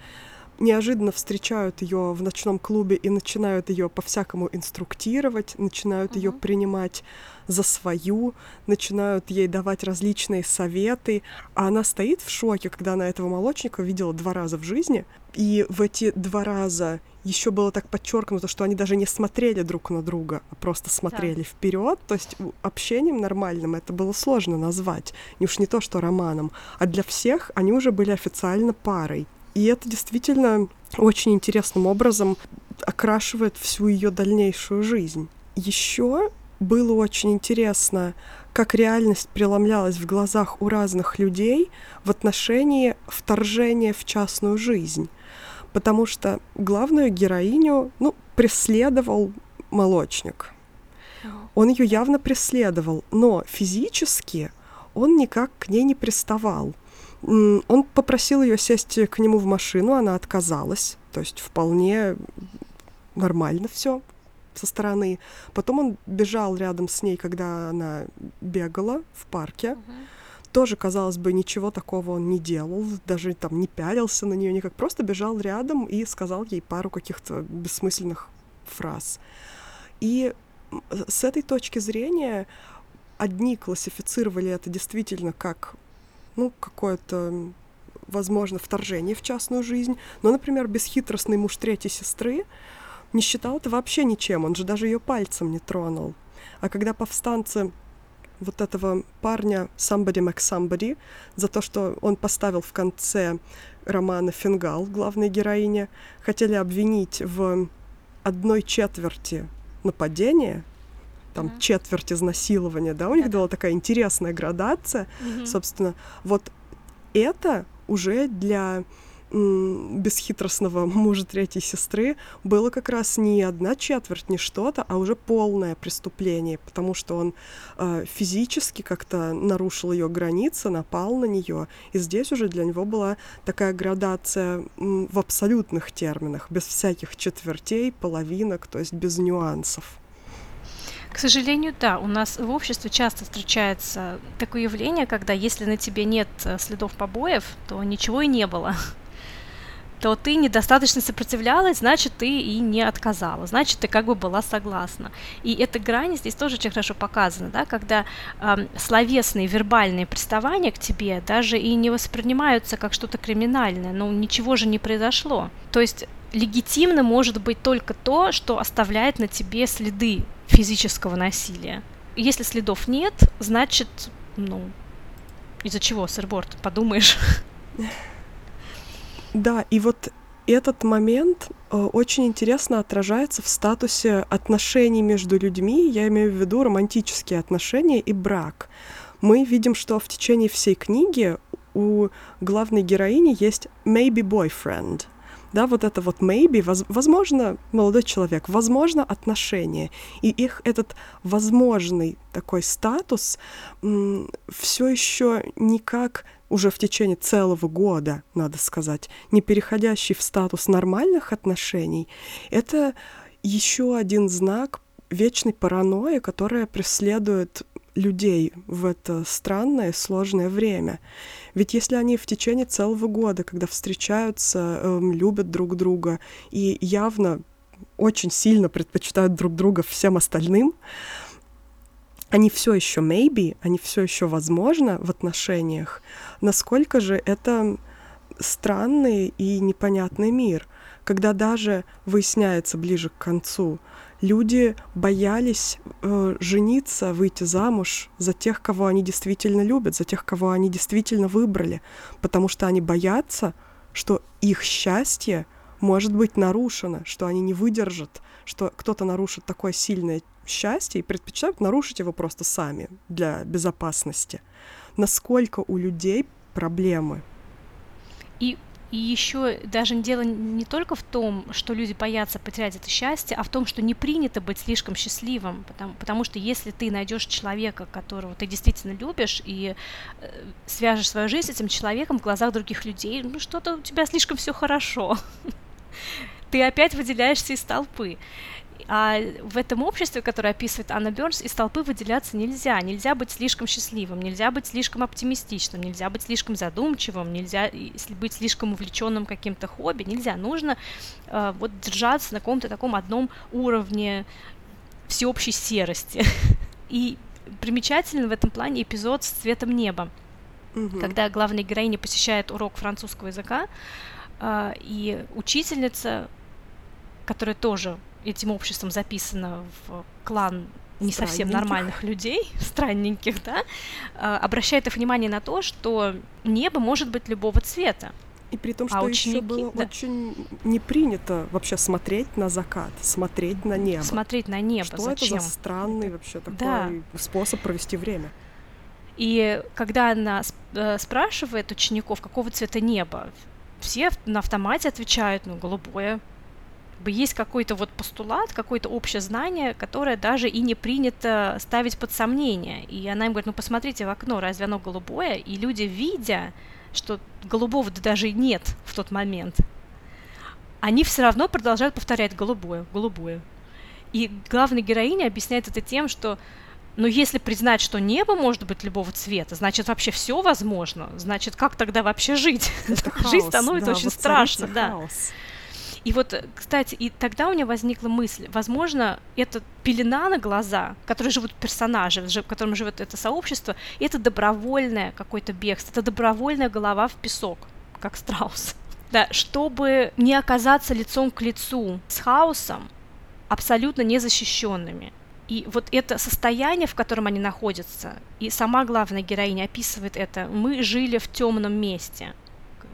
неожиданно встречают ее в ночном клубе и начинают ее по-всякому инструктировать, начинают uh-huh. ее принимать за свою, начинают ей давать различные советы, а она стоит в шоке, когда она этого молочника видела два раза в жизни, и в эти два раза еще было так подчеркнуто, что они даже не смотрели друг на друга, а просто смотрели да. вперед. То есть общением нормальным это было сложно назвать. Не уж не то, что романом. А для всех они уже были официально парой. И это действительно очень интересным образом окрашивает всю ее дальнейшую жизнь. Еще было очень интересно, как реальность преломлялась в глазах у разных людей в отношении вторжения в частную жизнь. Потому что главную героиню, ну, преследовал молочник. Он ее явно преследовал, но физически он никак к ней не приставал. Он попросил ее сесть к нему в машину, она отказалась. То есть вполне нормально все со стороны. Потом он бежал рядом с ней, когда она бегала в парке. Uh-huh. Тоже, казалось бы, ничего такого он не делал, даже там не пялился на нее никак, просто бежал рядом и сказал ей пару каких-то бессмысленных фраз. И с этой точки зрения одни классифицировали это действительно как ну, какое-то, возможно, вторжение в частную жизнь. Но, например, бесхитростный муж третьей сестры не считал это вообще ничем, он же даже ее пальцем не тронул. А когда повстанцы вот этого парня Somebody Mac Somebody за то, что он поставил в конце романа Фингал, главной героине, хотели обвинить в одной четверти нападения, там mm-hmm. четверть изнасилования, да, у них была такая интересная градация, mm-hmm. собственно, вот это уже для бесхитростного мужа третьей сестры было как раз не одна четверть, не что-то, а уже полное преступление, потому что он э, физически как-то нарушил ее границы, напал на нее, и здесь уже для него была такая градация в абсолютных терминах, без всяких четвертей, половинок, то есть без нюансов. К сожалению, да, у нас в обществе часто встречается такое явление, когда если на тебе нет э, следов побоев, то ничего и не было то ты недостаточно сопротивлялась, значит, ты и не отказала, значит, ты как бы была согласна. И эта грань здесь тоже очень хорошо показана, да, когда э, словесные, вербальные приставания к тебе даже и не воспринимаются как что-то криминальное, ну, ничего же не произошло. То есть легитимно может быть только то, что оставляет на тебе следы физического насилия. Если следов нет, значит, ну, из-за чего, сырборд, подумаешь. Да, и вот этот момент э, очень интересно отражается в статусе отношений между людьми, я имею в виду романтические отношения и брак. Мы видим, что в течение всей книги у главной героини есть maybe boyfriend — да, вот это вот maybe, воз, возможно, молодой человек, возможно, отношения, и их этот возможный такой статус все еще никак уже в течение целого года, надо сказать, не переходящий в статус нормальных отношений, это еще один знак вечной паранойи, которая преследует людей в это странное, сложное время. Ведь если они в течение целого года, когда встречаются, эм, любят друг друга и явно очень сильно предпочитают друг друга всем остальным, они все еще maybe, они все еще возможно в отношениях, насколько же это странный и непонятный мир, когда даже выясняется ближе к концу, люди боялись э, жениться, выйти замуж за тех, кого они действительно любят, за тех, кого они действительно выбрали, потому что они боятся, что их счастье может быть нарушено, что они не выдержат, что кто-то нарушит такое сильное счастье и предпочитают нарушить его просто сами для безопасности. Насколько у людей проблемы. И И еще даже дело не только в том, что люди боятся потерять это счастье, а в том, что не принято быть слишком счастливым, потому, потому что если ты найдешь человека, которого ты действительно любишь, и э, свяжешь свою жизнь с этим человеком в глазах других людей, ну что-то у тебя слишком все хорошо. Ты опять выделяешься из толпы. А в этом обществе, которое описывает Анна Бернс, из толпы выделяться нельзя. Нельзя быть слишком счастливым, нельзя быть слишком оптимистичным, нельзя быть слишком задумчивым, нельзя быть слишком увлеченным каким-то хобби. Нельзя. Нужно э, вот держаться на каком-то таком одном уровне всеобщей серости. И примечательно в этом плане эпизод с цветом неба. Угу. Когда главная героиня посещает урок французского языка, и учительница, которая тоже этим обществом записано в клан не совсем нормальных людей, странненьких, да, а, обращает их внимание на то, что небо может быть любого цвета. И при том, а что а ученики, еще было да. очень не принято вообще смотреть на закат, смотреть на небо. Смотреть на небо. Что Зачем? это за странный вообще такой да. способ провести время? И когда она э, спрашивает учеников, какого цвета небо, все на автомате отвечают, ну, голубое, есть какой-то вот постулат, какое-то общее знание, которое даже и не принято ставить под сомнение. И она им говорит, ну посмотрите в окно, разве оно голубое? И люди, видя, что голубого даже нет в тот момент, они все равно продолжают повторять голубое, голубое. И главная героиня объясняет это тем, что но если признать, что небо может быть любого цвета, значит вообще все возможно. Значит, как тогда вообще жить? Жизнь становится да, очень страшно, да. Хаос. И вот, кстати, и тогда у меня возникла мысль, возможно, это пелена на глаза, в которой живут персонажи, в котором живет это сообщество, это добровольное какое-то бегство, это добровольная голова в песок, как страус. Да, чтобы не оказаться лицом к лицу с хаосом, абсолютно незащищенными. И вот это состояние, в котором они находятся, и сама главная героиня описывает это, мы жили в темном месте.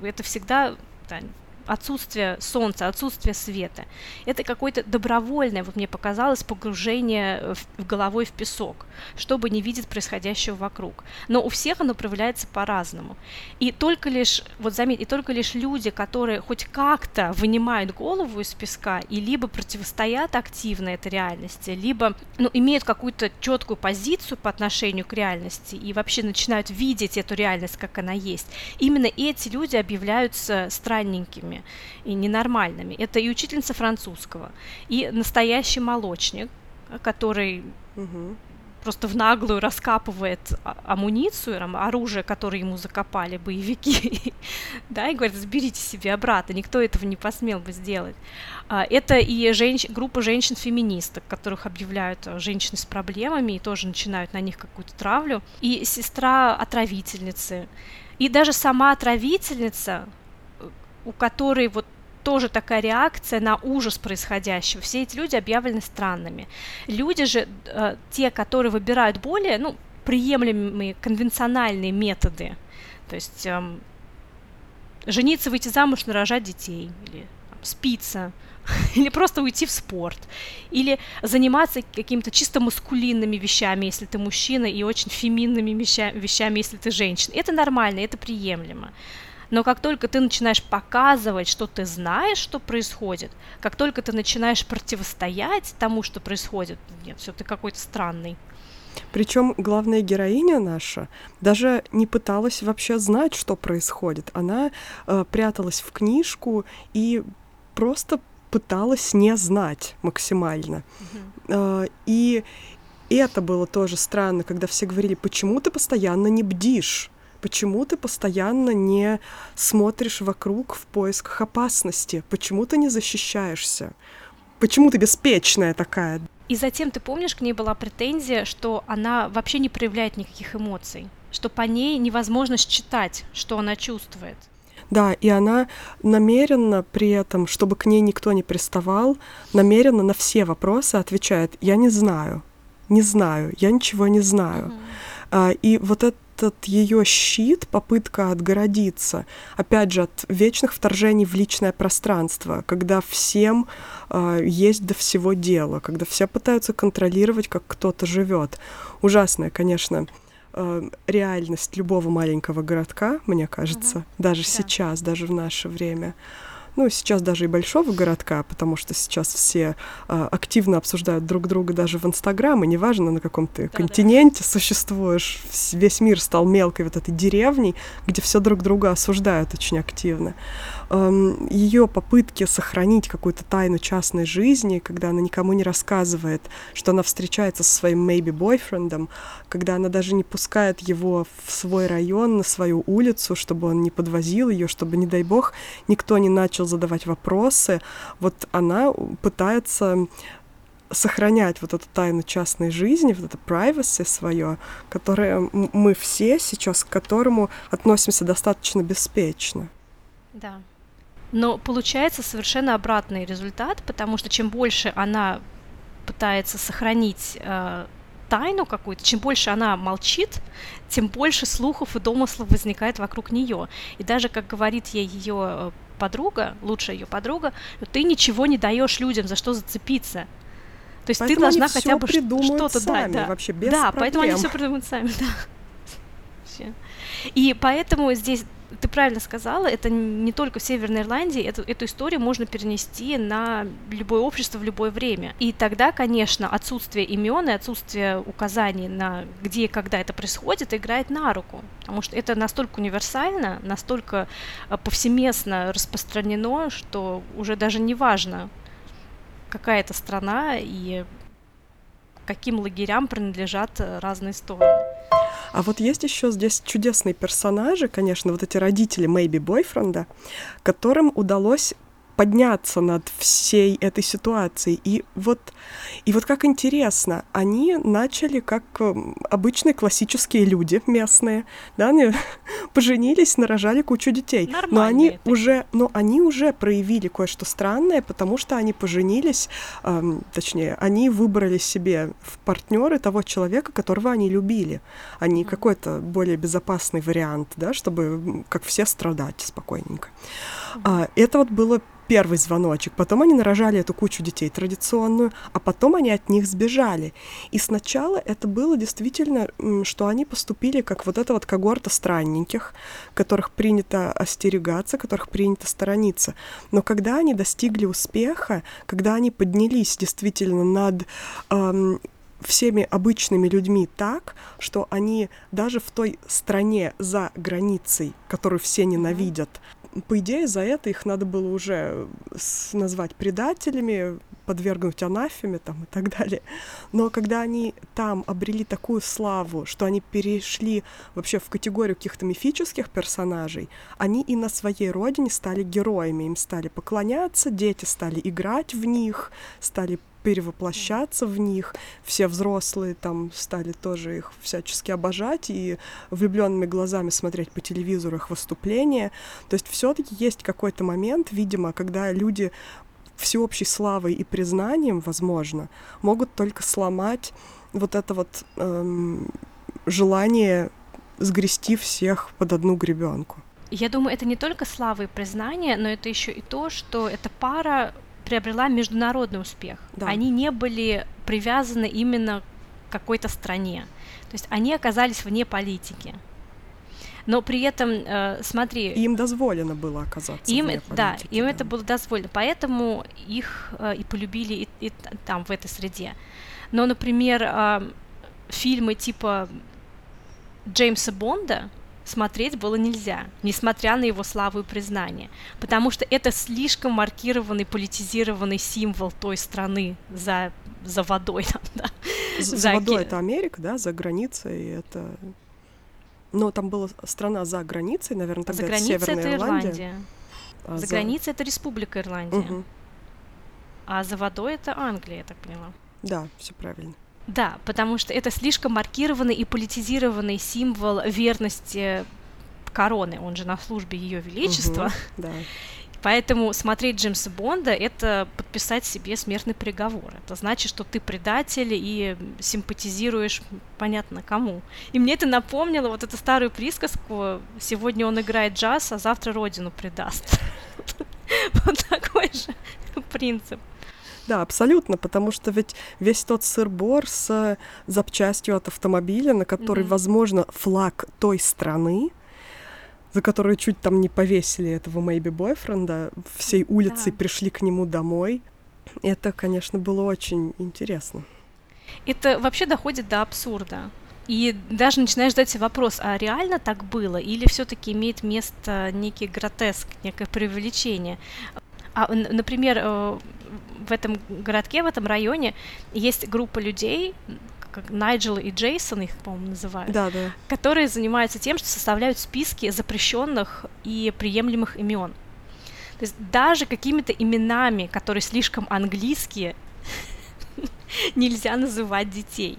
Это всегда да, отсутствие солнца, отсутствие света. Это какое-то добровольное, вот мне показалось, погружение в, в головой в песок, чтобы не видеть происходящего вокруг. Но у всех оно проявляется по-разному. И только лишь, вот заметь, и только лишь люди, которые хоть как-то вынимают голову из песка и либо противостоят активно этой реальности, либо ну, имеют какую-то четкую позицию по отношению к реальности и вообще начинают видеть эту реальность, как она есть, именно эти люди объявляются странненькими ненормальными и ненормальными. Это и учительница французского, и настоящий молочник, который угу. просто в наглую раскапывает а, амуницию, оружие, которое ему закопали боевики, да, и говорит, заберите себе обратно, никто этого не посмел бы сделать. А, это и женщ... группа женщин-феминисток, которых объявляют а, женщины с проблемами и тоже начинают на них какую-то травлю, и сестра отравительницы, и даже сама отравительница у которой вот тоже такая реакция на ужас происходящего. Все эти люди объявлены странными. Люди же, э, те, которые выбирают более, ну, приемлемые конвенциональные методы, то есть эм, жениться, выйти замуж, нарожать детей, или там, спиться, или просто уйти в спорт, или заниматься какими-то чисто маскулинными вещами, если ты мужчина, и очень феминными вещами, если ты женщина. Это нормально, это приемлемо. Но как только ты начинаешь показывать, что ты знаешь, что происходит, как только ты начинаешь противостоять тому, что происходит, нет, все, ты какой-то странный. Причем главная героиня наша даже не пыталась вообще знать, что происходит. Она э, пряталась в книжку и просто пыталась не знать максимально. Mm-hmm. Э, и это было тоже странно, когда все говорили, почему ты постоянно не бдишь? Почему ты постоянно не смотришь вокруг в поисках опасности? Почему ты не защищаешься? Почему ты беспечная такая? И затем, ты помнишь, к ней была претензия, что она вообще не проявляет никаких эмоций, что по ней невозможно считать, что она чувствует. Да, и она намеренно при этом, чтобы к ней никто не приставал, намеренно на все вопросы отвечает «я не знаю, не знаю, я ничего не знаю». А, и вот это этот ее щит, попытка отгородиться, опять же, от вечных вторжений в личное пространство, когда всем э, есть до всего дела, когда все пытаются контролировать, как кто-то живет. Ужасная, конечно, э, реальность любого маленького городка, мне кажется, Мгм. даже Да. сейчас, даже в наше время. Ну, сейчас даже и большого городка, потому что сейчас все а, активно обсуждают друг друга даже в Инстаграм, и неважно, на каком ты Да-да. континенте существуешь, вс- весь мир стал мелкой вот этой деревней, где все друг друга осуждают очень активно. Ее попытки сохранить какую-то тайну частной жизни, когда она никому не рассказывает, что она встречается со своим maybe бойфрендом, когда она даже не пускает его в свой район, на свою улицу, чтобы он не подвозил ее, чтобы, не дай бог, никто не начал задавать вопросы. Вот она пытается сохранять вот эту тайну частной жизни, вот это privacy свое, которое мы все сейчас к которому относимся достаточно беспечно. Да. Но получается совершенно обратный результат, потому что чем больше она пытается сохранить э, тайну какую-то, чем больше она молчит, тем больше слухов и домыслов возникает вокруг нее. И даже, как говорит ей ее подруга, лучшая ее подруга, ты ничего не даешь людям, за что зацепиться. То есть Поэтому ты должна хотя бы что-то сами, дать. Да, вообще без да поэтому они все придумают сами, да. И поэтому здесь ты правильно сказала, это не только в Северной Ирландии, эту, эту историю можно перенести на любое общество в любое время. И тогда, конечно, отсутствие имен и отсутствие указаний на где и когда это происходит играет на руку, потому что это настолько универсально, настолько э, повсеместно распространено, что уже даже не важно, какая это страна и каким лагерям принадлежат э, разные стороны. А вот есть еще здесь чудесные персонажи, конечно, вот эти родители Мэйби бойфренда, которым удалось подняться над всей этой ситуацией. И вот, и вот как интересно, они начали как эм, обычные классические люди местные, да, они поженились, нарожали кучу детей. но Нормальные они такие. уже, но они уже проявили кое-что странное, потому что они поженились, эм, точнее, они выбрали себе в партнеры того человека, которого они любили, а не какой-то более безопасный вариант, да, чтобы как все страдать спокойненько. А, это вот было первый звоночек. Потом они нарожали эту кучу детей традиционную, а потом они от них сбежали. И сначала это было действительно, что они поступили как вот эта вот когорта странненьких, которых принято остерегаться, которых принято сторониться. Но когда они достигли успеха, когда они поднялись действительно над ам, всеми обычными людьми так, что они даже в той стране за границей, которую все ненавидят, по идее, за это их надо было уже назвать предателями, подвергнуть анафеме там и так далее. Но когда они там обрели такую славу, что они перешли вообще в категорию каких-то мифических персонажей, они и на своей родине стали героями, им стали поклоняться, дети стали играть в них, стали перевоплощаться в них, все взрослые там стали тоже их всячески обожать и влюбленными глазами смотреть по телевизору их выступления. То есть все-таки есть какой-то момент, видимо, когда люди всеобщей славой и признанием, возможно, могут только сломать вот это вот эм, желание сгрести всех под одну гребенку. Я думаю, это не только слава и признание, но это еще и то, что эта пара приобрела международный успех. Да. Они не были привязаны именно к какой-то стране. То есть они оказались вне политики. Но при этом, э, смотри, им дозволено было оказаться им, вне это- да, политики, им да. это было дозволено, поэтому их э, и полюбили и, и там, в этой среде. Но, например, а, фильмы типа Джеймса Бонда смотреть было нельзя, несмотря на его славу и признание, потому что это слишком маркированный, политизированный символ той страны за, за водой. там, да. За, за водой это Америка, да, за границей это... Но там была страна за границей, наверное, тогда за это границей Северная это Ирландия. Ирландия, а за границей это Республика Ирландия, Мгм. а за водой это Англия, я так поняла. Да, все правильно. Да, потому что это слишком маркированный и политизированный символ верности короны, он же на службе Ее Величества. Мгм, Да. Поэтому смотреть Джеймса Бонда — это подписать себе смертный приговор. Это значит, что ты предатель и симпатизируешь понятно кому. И мне это напомнило вот эту старую присказку «Сегодня он играет джаз, а завтра родину предаст». Вот такой же принцип. Да, абсолютно, потому что ведь весь тот сыр-бор с запчастью от автомобиля, на который, mm-hmm. возможно, флаг той страны, за которую чуть там не повесили этого maybe бойфренда, всей улицей да. пришли к нему домой. Это, конечно, было очень интересно. Это вообще доходит до абсурда. И даже начинаешь задать себе вопрос, а реально так было? Или все-таки имеет место некий гротеск, некое преувеличение? А, например, э, в этом городке, в этом районе есть группа людей, как Найджел и Джейсон их, по-моему, называют, да, да. которые занимаются тем, что составляют списки запрещенных и приемлемых имен. То есть даже какими-то именами, которые слишком английские, нельзя называть детей.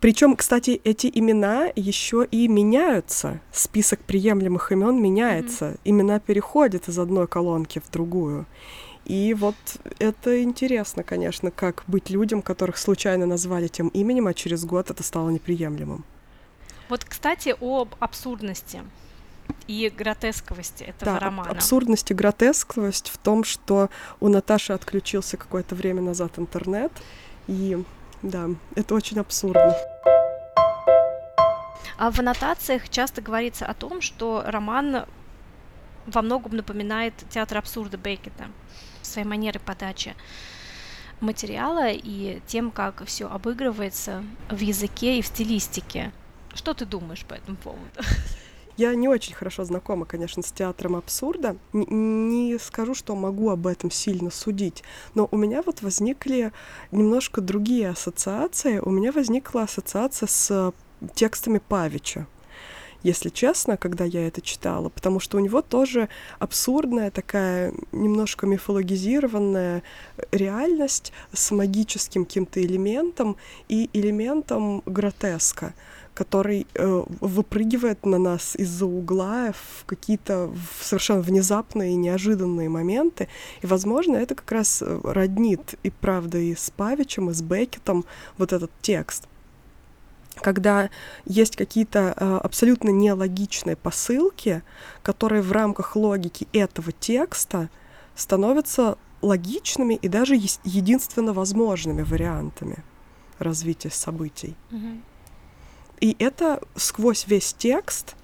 Причем, кстати, эти имена еще и меняются. Список приемлемых имен меняется. Mm-hmm. Имена переходят из одной колонки в другую. И вот это интересно, конечно, как быть людям, которых случайно назвали тем именем, а через год это стало неприемлемым. Вот, кстати, об абсурдности и гротесковости этого да, романа. Абсурдность и гротесковость в том, что у Наташи отключился какое-то время назад интернет, и да, это очень абсурдно. А в аннотациях часто говорится о том, что роман во многом напоминает театр абсурда Беккета своей манерой подачи материала и тем, как все обыгрывается в языке и в стилистике. Что ты думаешь по этому поводу? Я не очень хорошо знакома, конечно, с театром абсурда. Н- не скажу, что могу об этом сильно судить, но у меня вот возникли немножко другие ассоциации. У меня возникла ассоциация с текстами Павича если честно, когда я это читала, потому что у него тоже абсурдная такая немножко мифологизированная реальность с магическим каким-то элементом и элементом гротеска который э, выпрыгивает на нас из-за угла в какие-то совершенно внезапные и неожиданные моменты. И, возможно, это как раз э, роднит и правда и с Павичем, и с Беккетом вот этот текст когда есть какие-то э, абсолютно нелогичные посылки, которые в рамках логики этого текста становятся логичными и даже единственно возможными вариантами развития событий. Mm-hmm. И это сквозь весь текст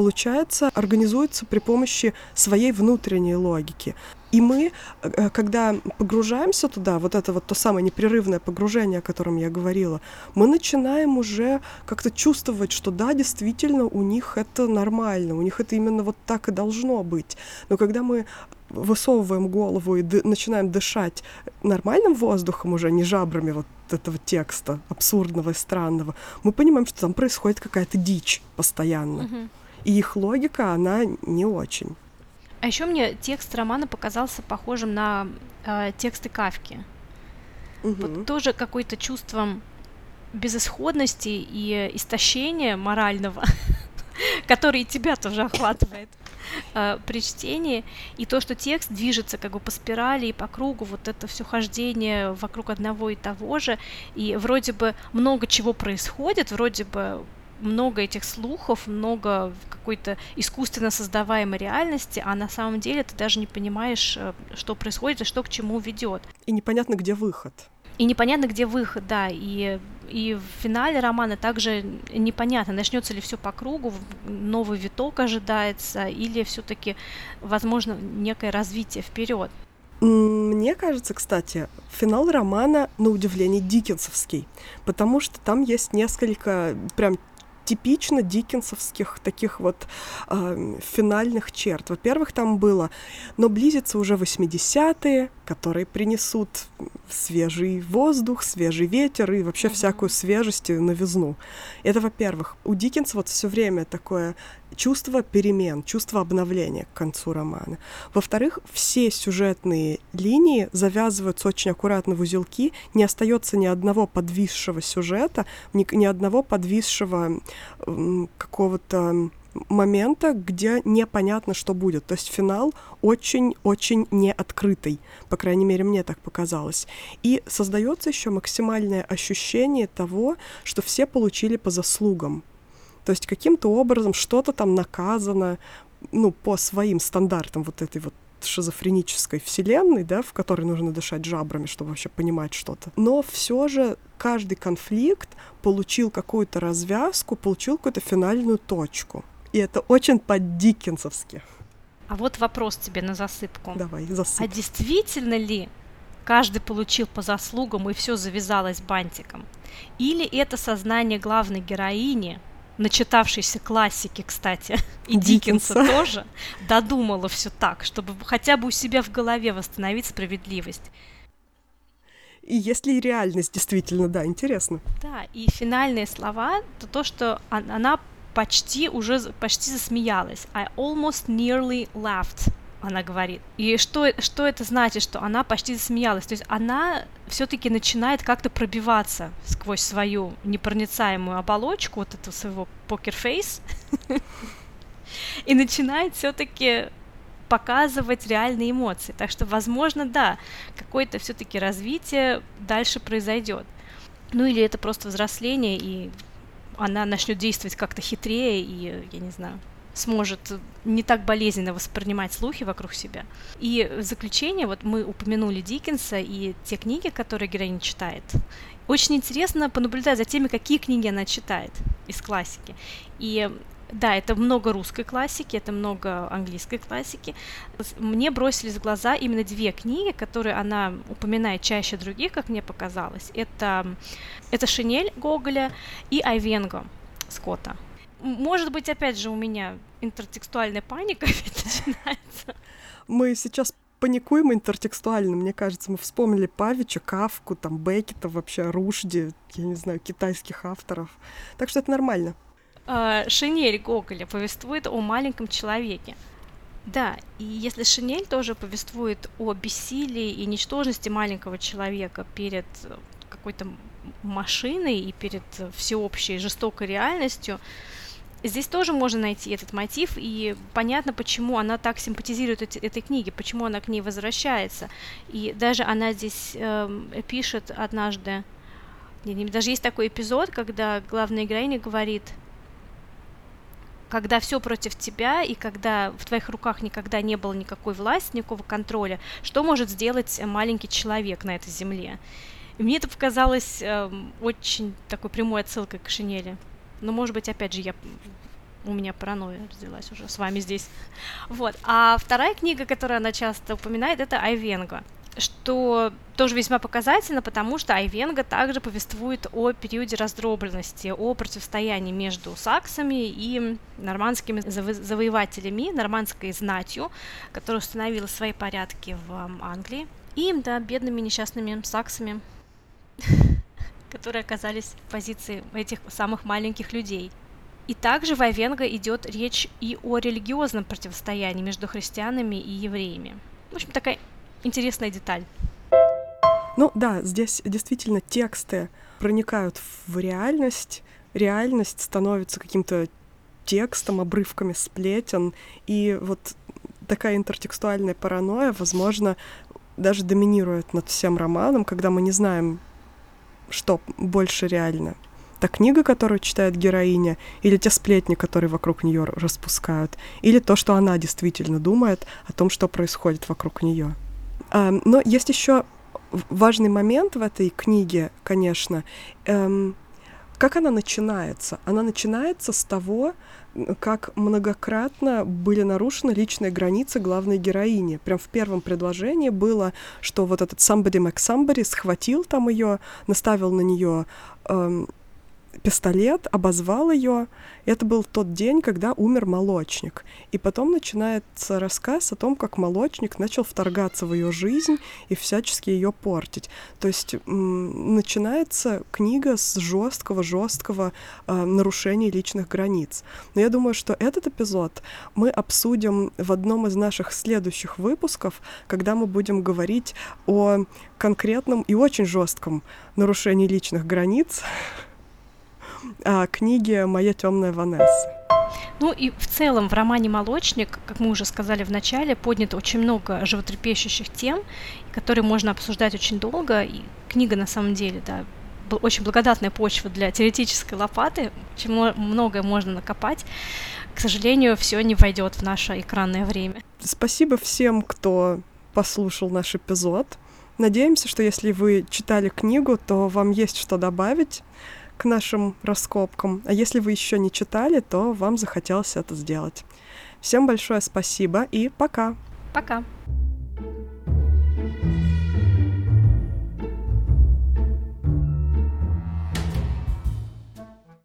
получается, организуется при помощи своей внутренней логики. И мы, э, когда погружаемся туда, вот это вот то самое непрерывное погружение, о котором я говорила, мы начинаем уже как-то чувствовать, что да, действительно, у них это нормально, у них это именно вот так и должно быть. Но когда мы высовываем голову и ды- начинаем дышать нормальным воздухом уже, не жабрами вот этого текста, абсурдного и странного, мы понимаем, что там происходит какая-то дичь постоянно. Mm-hmm. И их логика, она не очень. А еще мне текст романа показался похожим на э, тексты Кавки. Угу. Вот тоже какое-то чувством безысходности и истощения морального, который тебя тоже охватывает э, при чтении, и то, что текст движется как бы по спирали и по кругу, вот это все хождение вокруг одного и того же, и вроде бы много чего происходит, вроде бы много этих слухов, много какой-то искусственно создаваемой реальности, а на самом деле ты даже не понимаешь, э, что происходит и что к чему ведет. И непонятно, где выход. И непонятно, где выход, да. И, и в финале романа также непонятно, начнется ли все по кругу, новый виток ожидается, или все-таки, возможно, некое развитие вперед. Мне кажется, кстати, финал романа на удивление дикенсовский, потому что там есть несколько прям типично диккенсовских таких вот э, финальных черт. Во-первых, там было, но близится уже 80-е, которые принесут свежий воздух, свежий ветер и вообще mm-hmm. всякую свежесть и новизну. Это, во-первых. У Диккенса вот все время такое чувство перемен, чувство обновления к концу романа. Во-вторых, все сюжетные линии завязываются очень аккуратно в узелки, не остается ни одного подвисшего сюжета, ни, ни одного подвисшего какого-то момента, где непонятно, что будет. То есть финал очень-очень неоткрытый. По крайней мере, мне так показалось. И создается еще максимальное ощущение того, что все получили по заслугам. То есть каким-то образом что-то там наказано, ну, по своим стандартам вот этой вот шизофренической вселенной, да, в которой нужно дышать жабрами, чтобы вообще понимать что-то. Но все же каждый конфликт получил какую-то развязку, получил какую-то финальную точку. И это очень по-диккенсовски. А вот вопрос тебе на засыпку. Давай, засыпь. А действительно ли каждый получил по заслугам и все завязалось бантиком? Или это сознание главной героини, начитавшейся классики, кстати, и Диккенса тоже, додумала все так, чтобы хотя бы у себя в голове восстановить справедливость. И есть ли реальность действительно, да, интересно. Да, и финальные слова, то то, что она почти уже почти засмеялась. I almost nearly laughed она говорит. И что, что это значит, что она почти засмеялась? То есть она все-таки начинает как-то пробиваться сквозь свою непроницаемую оболочку, вот этого своего покерфейс, и начинает все-таки показывать реальные эмоции. Так что, возможно, да, какое-то все-таки развитие дальше произойдет. Ну или это просто взросление, и она начнет действовать как-то хитрее, и, я не знаю, сможет не так болезненно воспринимать слухи вокруг себя. И в заключение, вот мы упомянули Диккенса и те книги, которые героиня читает. Очень интересно понаблюдать за теми, какие книги она читает из классики. И да, это много русской классики, это много английской классики. Мне бросились в глаза именно две книги, которые она упоминает чаще других, как мне показалось. Это, это «Шинель» Гоголя и «Айвенго» Скотта. Может быть, опять же, у меня интертекстуальная паника начинается. Мы сейчас паникуем интертекстуально. Мне кажется, мы вспомнили Павича, Кавку, там, Беккета, вообще Рушди, я не знаю, китайских авторов. Так что это нормально. А, Шинель Гоголя повествует о маленьком человеке. Да, и если Шинель тоже повествует о бессилии и ничтожности маленького человека перед какой-то машиной и перед всеобщей жестокой реальностью, Здесь тоже можно найти этот мотив, и понятно, почему она так симпатизирует эти, этой книге, почему она к ней возвращается. И даже она здесь э, пишет однажды, даже есть такой эпизод, когда главная героиня говорит, когда все против тебя, и когда в твоих руках никогда не было никакой власти, никакого контроля, что может сделать маленький человек на этой земле? И мне это показалось э, очень такой прямой отсылкой к Шинели. Но, может быть, опять же, я у меня паранойя родилась уже с вами здесь. Вот. А вторая книга, которую она часто упоминает, это Айвенга что тоже весьма показательно, потому что Айвенга также повествует о периоде раздробленности, о противостоянии между саксами и нормандскими заво- завоевателями, нормандской знатью, которая установила свои порядки в Англии, и, да, бедными несчастными саксами, которые оказались в позиции этих самых маленьких людей. И также в Айвенго идет речь и о религиозном противостоянии между христианами и евреями. В общем, такая интересная деталь. Ну да, здесь действительно тексты проникают в реальность, реальность становится каким-то текстом, обрывками сплетен, и вот такая интертекстуальная паранойя, возможно, даже доминирует над всем романом, когда мы не знаем, что больше реально. Та книга, которую читает героиня, или те сплетни, которые вокруг нее распускают, или то, что она действительно думает о том, что происходит вокруг нее. Но есть еще важный момент в этой книге, конечно. Эм, как она начинается? Она начинается с того, как многократно были нарушены личные границы главной героини. Прям в первом предложении было, что вот этот somebody Mac somebody схватил там ее, наставил на нее пистолет, обозвал ее. Это был тот день, когда умер молочник. И потом начинается рассказ о том, как молочник начал вторгаться в ее жизнь и всячески ее портить. То есть начинается книга с жесткого, жесткого э, нарушения личных границ. Но я думаю, что этот эпизод мы обсудим в одном из наших следующих выпусков, когда мы будем говорить о конкретном и очень жестком нарушении личных границ а, книги «Моя темная Ванесса». Ну и в целом в романе «Молочник», как мы уже сказали в начале, поднято очень много животрепещущих тем, которые можно обсуждать очень долго. И книга на самом деле, да, очень благодатная почва для теоретической лопаты, чему многое можно накопать. К сожалению, все не войдет в наше экранное время. Спасибо всем, кто послушал наш эпизод. Надеемся, что если вы читали книгу, то вам есть что добавить к нашим раскопкам. А если вы еще не читали, то вам захотелось это сделать. Всем большое спасибо и пока. Пока.